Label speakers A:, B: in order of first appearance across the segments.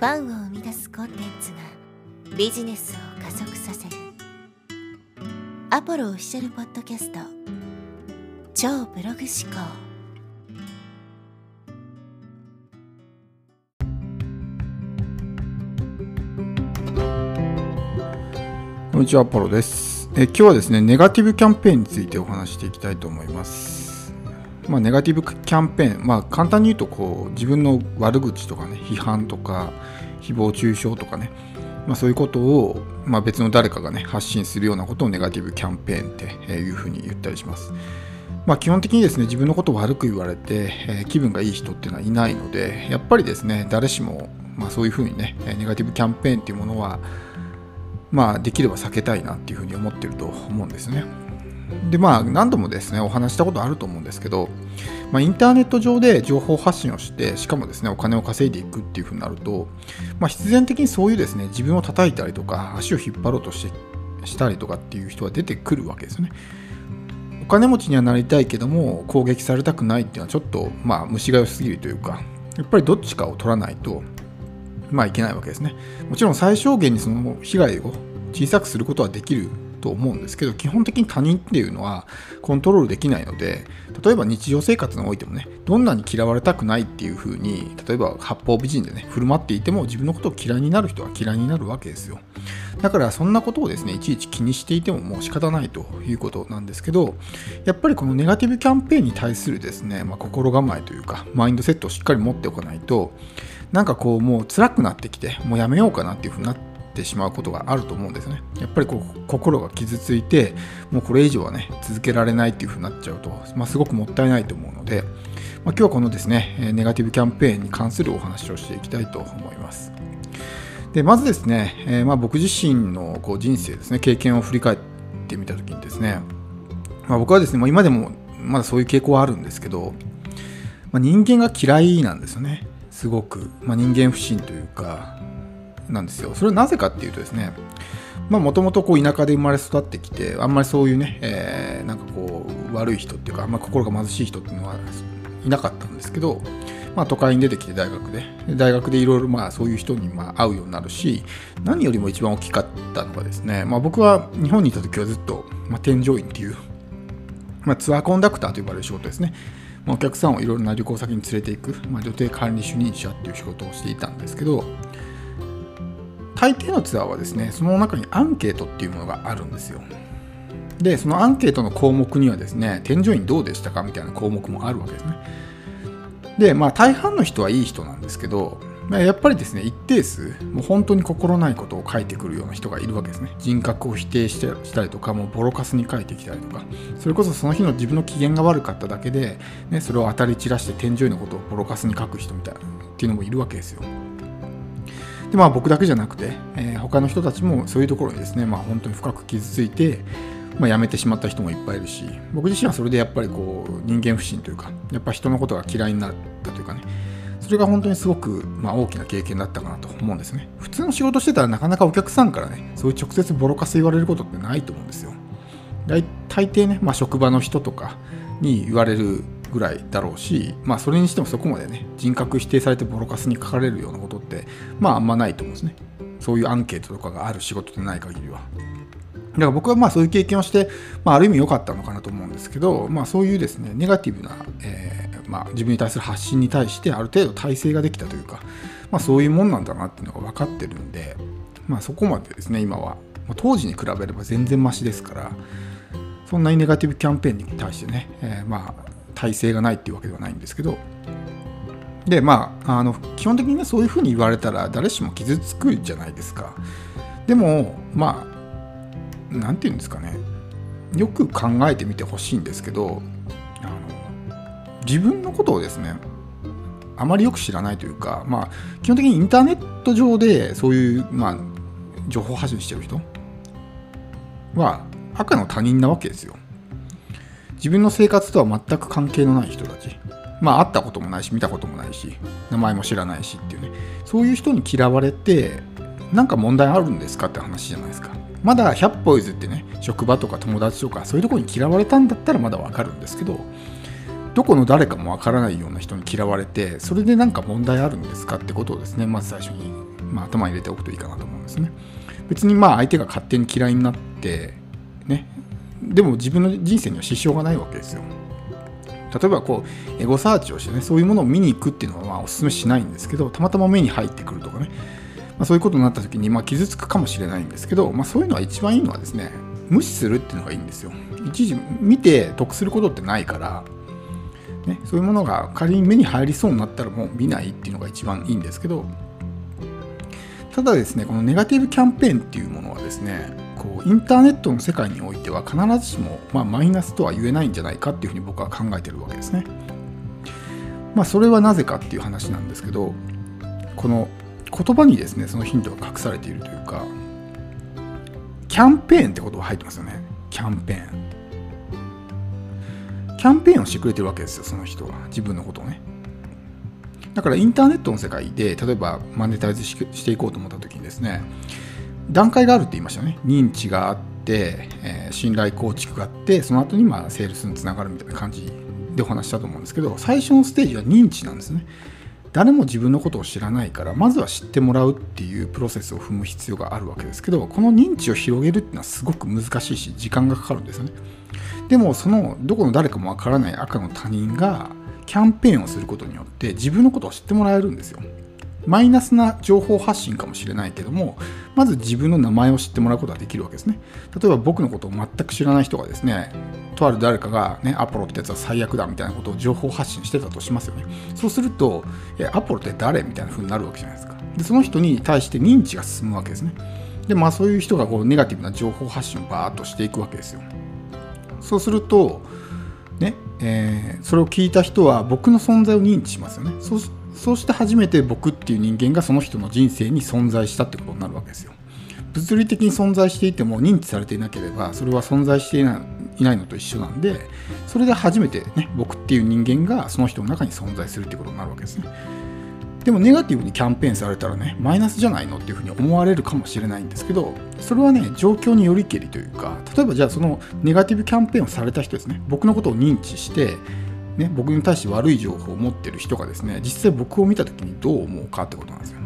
A: ファンを生み出すコンテンツがビジネスを加速させるアポロオフィシャルポッドキャスト超ブログ思考
B: こんにちは、アポロですえ。今日はですね、ネガティブキャンペーンについてお話していきたいと思います。まあ、ネガティブキャンペーン、まあ、簡単に言うとこう自分の悪口とかね批判とか誹謗中傷とかね、まあ、そういうことを、まあ、別の誰かがね発信するようなことをネガティブキャンペーンっていうふうに言ったりします。まあ、基本的にですね自分のことを悪く言われて、えー、気分がいい人っていうのはいないのでやっぱりですね誰しも、まあ、そういうふうにねネガティブキャンペーンっていうものはまあできれば避けたいなっていうふうに思ってると思うんですね。でまあ何度もですねお話したことあると思うんですけど、まあ、インターネット上で情報発信をしてしかもですねお金を稼いでいくっていうふうになると、まあ、必然的にそういうですね自分を叩いたりとか足を引っ張ろうとしてしたりとかっていう人は出てくるわけですよね。お金持ちにはなりたいけども攻撃されたくないっていうのはちょっとまあ虫が良すぎるというかやっぱりどっちかを取らないとまあいけないわけですね。もちろん最小限にその被害を小さくすることはできると思うんですけど基本的に他人っていうのはコントロールできないので例えば日常生活においてもねどんなに嫌われたくないっていう風に例えば八方美人でね振る舞っていても自分のことを嫌いになる人は嫌いになるわけですよ。だからそんなことをですねいちいち気にしていてももう仕方ないということなんですけどやっぱりこのネガティブキャンペーンに対するですね、まあ、心構えというかマインドセットをしっかり持っておかないとなんかこうもう辛くなってきてもうやめようかなっていう風になってってしまうことがあると思うんですね。やっぱりこう心が傷ついてもうこれ以上はね続けられないっていう風になっちゃうと、まあ、すごくもったいないと思うので、まあ、今日はこのですねネガティブキャンペーンに関するお話をしていきたいと思います。でまずですね、えー、まあ僕自身のこう人生ですね経験を振り返ってみた時にですね、まあ、僕はですねもう今でもまだそういう傾向はあるんですけど、まあ、人間が嫌いなんですよねすごく、まあ、人間不信というかなんですよ。それはなぜかっていうとですね、もともと田舎で生まれ育ってきて、あんまりそういうね、えー、なんかこう、悪い人っていうか、あんまり心が貧しい人っていうのはいなかったんですけど、まあ、都会に出てきて大学で、大学でいろいろまあそういう人にまあ会うようになるし、何よりも一番大きかったのがですね、まあ、僕は日本にいた時はずっと、まあ、添乗員っていう、まあ、ツアーコンダクターと呼ばれる仕事ですね。まあ、お客さんをいろいろな旅行先に連れていく、まあ、予定管理主任者っていう仕事をしていたんですけど、大抵のツアーはですねその中にアンケートっていうものがあるんですよ。でそのアンケートの項目にはですね添乗員どうでしたかみたいな項目もあるわけですね。でまあ大半の人はいい人なんですけどやっぱりですね一定数もう本当に心ないことを書いてくるような人がいるわけですね。人格を否定してしたりとかもうボロカスに書いてきたりとか。それこそその日の自分の機嫌が悪かっただけで、ね、それを当たり散らして添乗員のことをボロカスに書く人みたいなっていうのもいるわけですよ。でまあ僕だけじゃなくて、えー、他の人たちもそういうところにですね、まあ、本当に深く傷ついて、まあ、辞めてしまった人もいっぱいいるし僕自身はそれでやっぱりこう人間不信というかやっぱ人のことが嫌いになったというかねそれが本当にすごく、まあ、大きな経験だったかなと思うんですね。普通の仕事してたらなかなかお客さんからねそういう直接ボロカス言われることってないと思うんですよ。大抵ね、まあ、職場の人とかに言われるぐらいだろうし、まあ、それにしてもそこまでね人格否定されてボロカスに書かれるようなことってまああんまないと思うんですね。そういうアンケートとかがある仕事でない限りは。だから僕はまあそういう経験をして、まあ、ある意味良かったのかなと思うんですけど、まあ、そういうですねネガティブな、えー、まあ、自分に対する発信に対してある程度体制ができたというか、まあ、そういうもんなんだなっていうのが分かってるんで、まあ、そこまでですね今は。当時に比べれば全然マシですからそんなにネガティブキャンペーンに対してね、えー、まあ体制がないっていうわけではないんですけどでまああの基本的にねそういうふうに言われたら誰しも傷つくじゃないですかでもまあ何て言うんですかねよく考えてみてほしいんですけどあの自分のことをですねあまりよく知らないというか、まあ、基本的にインターネット上でそういう、まあ、情報発信してる人は赤の他人なわけですよ。自分の生活とは全く関係のない人たち。まあ会ったこともないし見たこともないし名前も知らないしっていうね。そういう人に嫌われてなんか問題あるんですかって話じゃないですか。まだ100歩譲ってね職場とか友達とかそういうところに嫌われたんだったらまだわかるんですけどどこの誰かもわからないような人に嫌われてそれでなんか問題あるんですかってことをですねまず最初にまあ、頭に入れておくといいかなと思うんですね。別にまあ相手が勝手に嫌いになってでも自分の人生には支障がないわけですよ。例えばこうエゴサーチをしてねそういうものを見に行くっていうのはまあお勧めしないんですけどたまたま目に入ってくるとかね、まあ、そういうことになった時にまあ傷つくかもしれないんですけど、まあ、そういうのは一番いいのはですね無視するっていうのがいいんですよ。一時見て得することってないからね、そういうものが仮に目に入りそうになったらもう見ないっていうのが一番いいんですけどただですねこのネガティブキャンペーンっていうものはですねこうインターネットの世界においては必ずしも、まあ、マイナスとは言えないんじゃないかっていうふうに僕は考えてるわけですね。まあそれはなぜかっていう話なんですけどこの言葉にですねそのヒントが隠されているというかキャンペーンって言葉入ってますよね。キャンペーン。キャンペーンをしてくれてるわけですよその人は。自分のことをね。だからインターネットの世界で例えばマネタイズしていこうと思った時にですね段階があるって言いましたね。認知があって、えー、信頼構築があってその後にまあセールスにつながるみたいな感じでお話したと思うんですけど最初のステージは認知なんですね。誰も自分のことを知らないからまずは知ってもらうっていうプロセスを踏む必要があるわけですけどこの認知を広げるっていうのはすごく難しいし時間がかかるんですよね。でもそのどこの誰かもわからない赤の他人がキャンペーンをすることによって自分のことを知ってもらえるんですよ。マイナスな情報発信かもしれないけどもまず自分の名前を知ってもらうことができるわけですね。例えば僕のことを全く知らない人がですねとある誰かがねアポロってやつは最悪だみたいなことを情報発信してたとしますよね。そうするとえアポロって誰みたいな風になるわけじゃないですか。でその人に対して認知が進むわけですね。でまあそういう人がこうネガティブな情報発信をバーッとしていくわけですよ。そうするとねえー、それを聞いた人は僕の存在を認知しますよね。そうそうして初めて僕っていう人間がその人の人生に存在したってことになるわけですよ。物理的に存在していても認知されていなければそれは存在していないのと一緒なんでそれで初めてね僕っていう人間がその人の中に存在するってことになるわけですね。でもネガティブにキャンペーンされたらねマイナスじゃないのっていうふうに思われるかもしれないんですけどそれはね状況によりけりというか例えばじゃあそのネガティブキャンペーンをされた人ですね。僕のことを認知してね、僕に対して悪い情報を持ってる人がですね実際僕を見た時にどう思うかってことなんですよ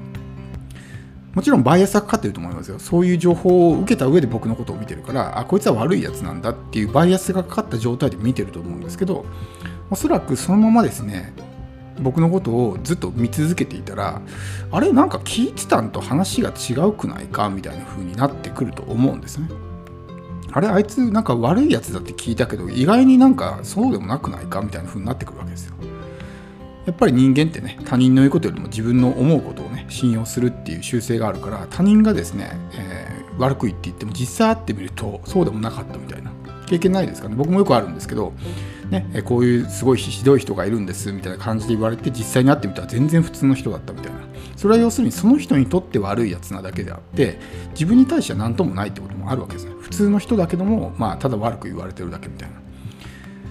B: もちろんバイアスがかかってると思いますよそういう情報を受けた上で僕のことを見てるからあこいつは悪いやつなんだっていうバイアスがかかった状態で見てると思うんですけどおそらくそのままですね僕のことをずっと見続けていたらあれなんか聞いてたんと話が違うくないかみたいな風になってくると思うんですね。あれあいつなんか悪いやつだって聞いたけど意外になんかそうでもなくないかみたいな風になってくるわけですよ。やっぱり人間ってね他人の言うことよりも自分の思うことをね信用するっていう習性があるから他人がですね、えー、悪く言って言っても実際会ってみるとそうでもなかったみたいな。経験ないですかね？僕もよくあるんですけどね、こういうすごいひどい人がいるんですみたいな感じで言われて実際に会ってみたら全然普通の人だったみたいな。それは要するにその人にとって悪いやつなだけであって自分に対しては何ともないってこともあるわけですね通の人だけども、まあ、ただ悪く言われてるだけみたいなっ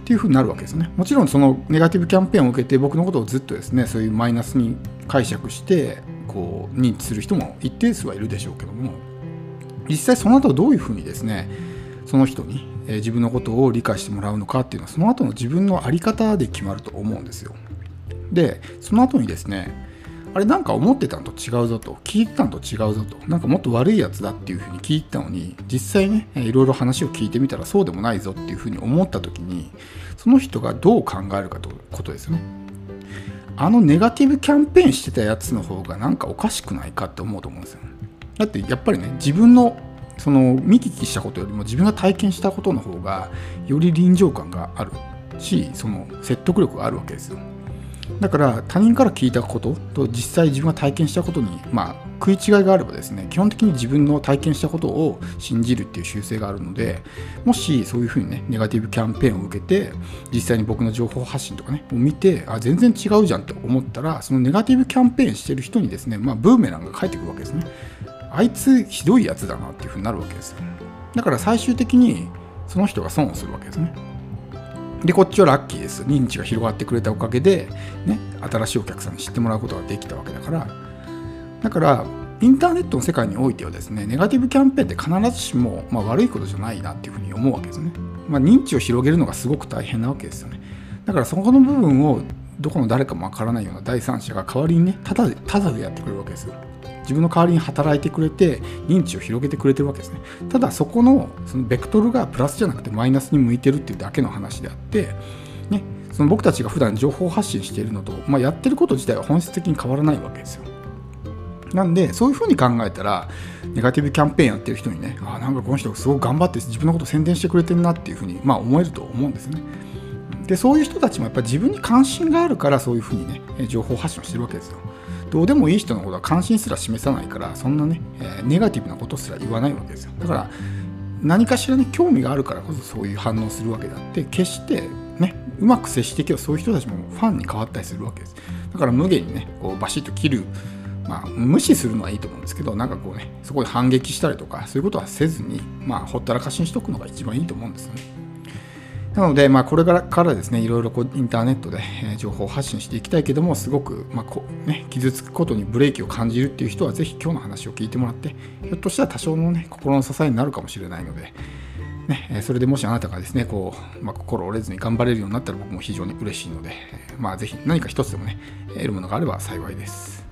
B: ていうふうになるわけですねもちろんそのネガティブキャンペーンを受けて僕のことをずっとですねそういうマイナスに解釈してこう認知する人も一定数はいるでしょうけども実際その後どういうふうにですねその人にえ自分のことを理解してもらうのかっていうのはその後の自分の在り方で決まると思うんですよ。でその後にですねあれなんか思ってたのと違うぞと聞いてたのと違うぞとなんかもっと悪いやつだっていうふうに聞いてたのに実際ねいろいろ話を聞いてみたらそうでもないぞっていうふうに思った時にその人がどう考えるかということですよね。あのネガティブキャンペーンしてたやつの方がなんかおかしくないかって思うと思うんですよ。だってやっぱりね自分のその見聞きしたことよりも自分が体験したことの方がより臨場感があるしその説得力があるわけですよだから他人から聞いたことと実際自分が体験したことに、まあ、食い違いがあればですね基本的に自分の体験したことを信じるっていう習性があるのでもしそういうふうにねネガティブキャンペーンを受けて実際に僕の情報発信とかねを見てあ全然違うじゃんって思ったらそのネガティブキャンペーンしてる人にですね、まあ、ブーメランが返ってくるわけですね。あいつひどいやつだなっていうふうになるわけですよ。だから最終的にその人が損をするわけですね。でこっちはラッキーです。認知が広がってくれたおかげで、ね、新しいお客さんに知ってもらうことができたわけだから。だからインターネットの世界においてはですねネガティブキャンペーンって必ずしも、まあ、悪いことじゃないなっていうふうに思うわけですね、まあ、認知を広げるのがすごく大変なわけですよね。だからそこの部分をどこの誰かもわからないような第三者が代わりにねただでただでやってくれるわけですよ。自分の代わりに働いてくれて認知を広げてくれてるわけですねただそこのそのベクトルがプラスじゃなくてマイナスに向いてるっていうだけの話であってねその僕たちが普段情報発信しているのと、まあ、やってること自体は本質的に変わらないわけですよなんでそういうふうに考えたらネガティブキャンペーンやってる人にねあなんかこの人すごく頑張って自分のこと宣伝してくれてるなっていうふうに、まあ、思えると思うんですね。でそういう人たちもやっぱり自分に関心があるからそういうふうにね情報発信をしてるわけですよ。どうでもいい人のことは関心すら示さないからそんなね、えー、ネガティブなことすら言わないわけですよ。だから何かしらね興味があるからこそそういう反応するわけであって決してねうまく接していけばそういう人たちもファンに変わったりするわけです。だから無限にねこうバシッと切るまあ、無視するのはいいと思うんですけどなんかこうねそこで反撃したりとかそういうことはせずに、まあ、ほったらかしにしとくのが一番いいと思うんですよね。なので、まあ、これからですねいろいろこうインターネットで情報を発信していきたいけどもすごく、まあこね、傷つくことにブレーキを感じるっていう人はぜひ今日の話を聞いてもらってひょっとしたら多少の、ね、心の支えになるかもしれないので、ね、それでもしあなたがですねこう、まあ、心折れずに頑張れるようになったら僕も非常に嬉しいので、まあ、ぜひ何か一つでもね得るものがあれば幸いです。